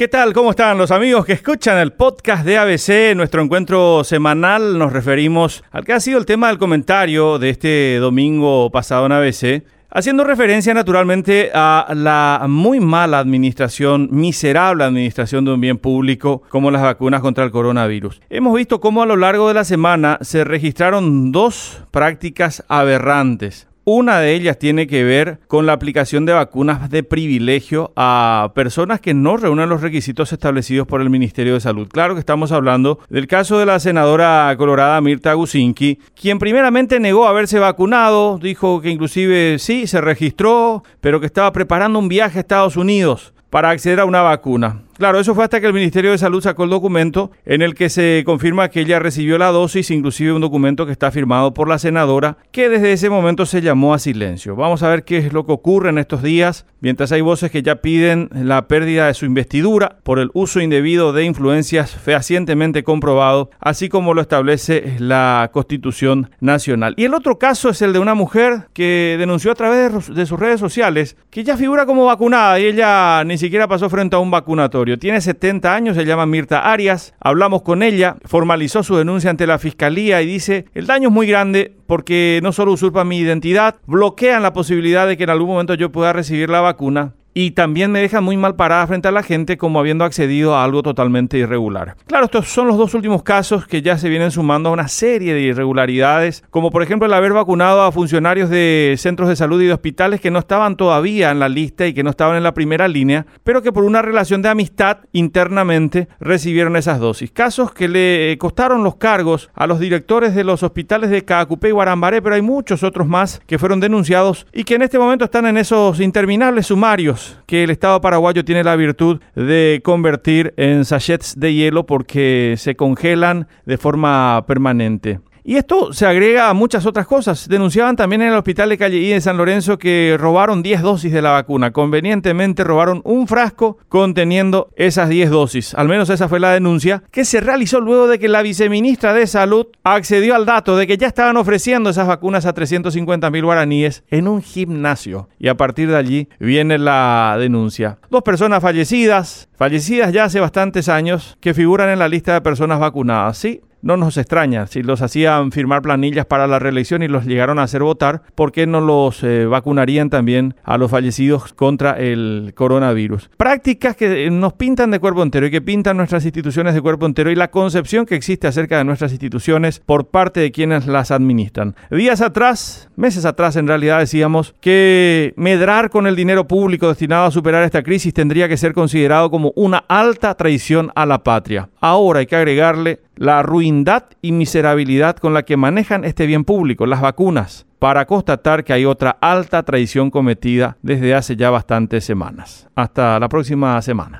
¿Qué tal? ¿Cómo están los amigos que escuchan el podcast de ABC? Nuestro encuentro semanal nos referimos al que ha sido el tema del comentario de este domingo pasado en ABC. Haciendo referencia naturalmente a la muy mala administración, miserable administración de un bien público como las vacunas contra el coronavirus. Hemos visto cómo a lo largo de la semana se registraron dos prácticas aberrantes. Una de ellas tiene que ver con la aplicación de vacunas de privilegio a personas que no reúnen los requisitos establecidos por el Ministerio de Salud. Claro que estamos hablando del caso de la senadora colorada Mirta Gusinki, quien primeramente negó haberse vacunado, dijo que inclusive sí, se registró, pero que estaba preparando un viaje a Estados Unidos para acceder a una vacuna. Claro, eso fue hasta que el Ministerio de Salud sacó el documento en el que se confirma que ella recibió la dosis, inclusive un documento que está firmado por la senadora, que desde ese momento se llamó a silencio. Vamos a ver qué es lo que ocurre en estos días, mientras hay voces que ya piden la pérdida de su investidura por el uso indebido de influencias fehacientemente comprobado, así como lo establece la Constitución Nacional. Y el otro caso es el de una mujer que denunció a través de sus redes sociales que ya figura como vacunada y ella ni siquiera pasó frente a un vacunatorio. Tiene 70 años, se llama Mirta Arias. Hablamos con ella, formalizó su denuncia ante la fiscalía y dice, el daño es muy grande porque no solo usurpan mi identidad, bloquean la posibilidad de que en algún momento yo pueda recibir la vacuna y también me deja muy mal parada frente a la gente como habiendo accedido a algo totalmente irregular. Claro, estos son los dos últimos casos que ya se vienen sumando a una serie de irregularidades, como por ejemplo el haber vacunado a funcionarios de centros de salud y de hospitales que no estaban todavía en la lista y que no estaban en la primera línea, pero que por una relación de amistad internamente recibieron esas dosis. Casos que le costaron los cargos a los directores de los hospitales de Caacupé y Guarambaré, pero hay muchos otros más que fueron denunciados y que en este momento están en esos interminables sumarios que el Estado paraguayo tiene la virtud de convertir en sachets de hielo porque se congelan de forma permanente. Y esto se agrega a muchas otras cosas. Denunciaban también en el hospital de Calle I de San Lorenzo que robaron 10 dosis de la vacuna. Convenientemente robaron un frasco conteniendo esas 10 dosis. Al menos esa fue la denuncia que se realizó luego de que la viceministra de Salud accedió al dato de que ya estaban ofreciendo esas vacunas a 350 mil guaraníes en un gimnasio. Y a partir de allí viene la denuncia. Dos personas fallecidas, fallecidas ya hace bastantes años, que figuran en la lista de personas vacunadas. Sí, no nos extraña. Si los hacían firmar planillas para la reelección y los llegaron a hacer votar, ¿por qué no los eh, vacunarían también a los fallecidos contra el coronavirus? Prácticas que eh, nos pintan de cuerpo entero y que pintan nuestras instituciones de cuerpo entero y la concepción que existe acerca de nuestras instituciones por parte de quienes las administran. Días atrás, meses atrás en realidad decíamos que medrar con el dinero público destinado a superar esta crisis tendría que ser considerado como una alta traición a la patria. Ahora hay que agregarle la ruindad y miserabilidad con la que manejan este bien público, las vacunas, para constatar que hay otra alta traición cometida desde hace ya bastantes semanas. Hasta la próxima semana.